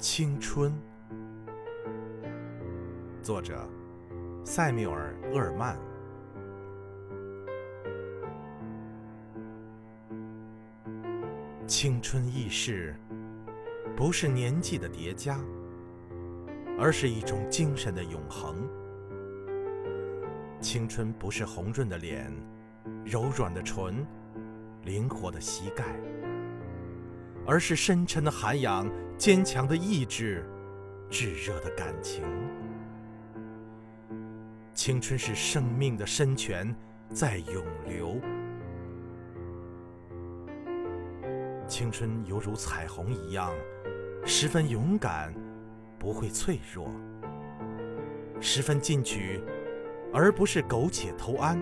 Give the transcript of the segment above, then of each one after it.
青春，作者塞缪尔·厄尔曼。青春易逝，不是年纪的叠加，而是一种精神的永恒。青春不是红润的脸、柔软的唇、灵活的膝盖。而是深沉的涵养，坚强的意志，炙热的感情。青春是生命的深泉，在涌流。青春犹如彩虹一样，十分勇敢，不会脆弱；十分进取，而不是苟且偷安。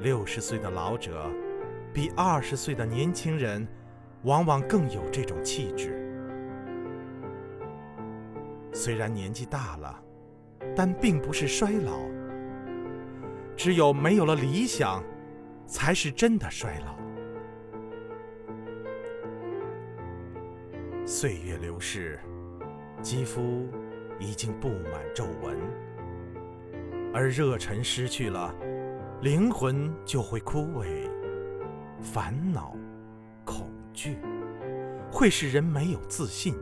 六十岁的老者。比二十岁的年轻人，往往更有这种气质。虽然年纪大了，但并不是衰老。只有没有了理想，才是真的衰老。岁月流逝，肌肤已经布满皱纹，而热忱失去了，灵魂就会枯萎。烦恼、恐惧，会使人没有自信，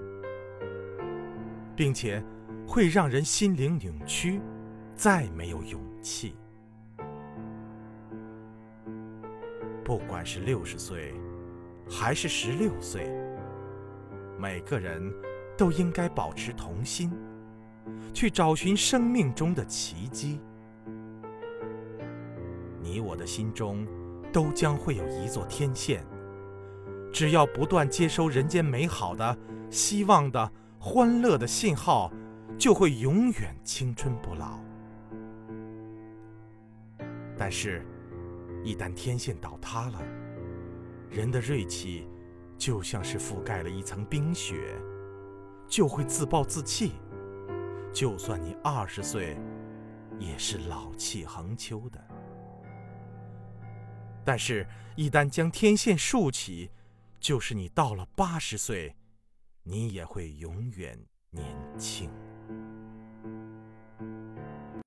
并且会让人心灵扭曲，再没有勇气。不管是六十岁，还是十六岁，每个人都应该保持童心，去找寻生命中的奇迹。你我的心中。都将会有一座天线，只要不断接收人间美好的、希望的、欢乐的信号，就会永远青春不老。但是，一旦天线倒塌了，人的锐气就像是覆盖了一层冰雪，就会自暴自弃。就算你二十岁，也是老气横秋的。但是，一旦将天线竖起，就是你到了八十岁，你也会永远年轻。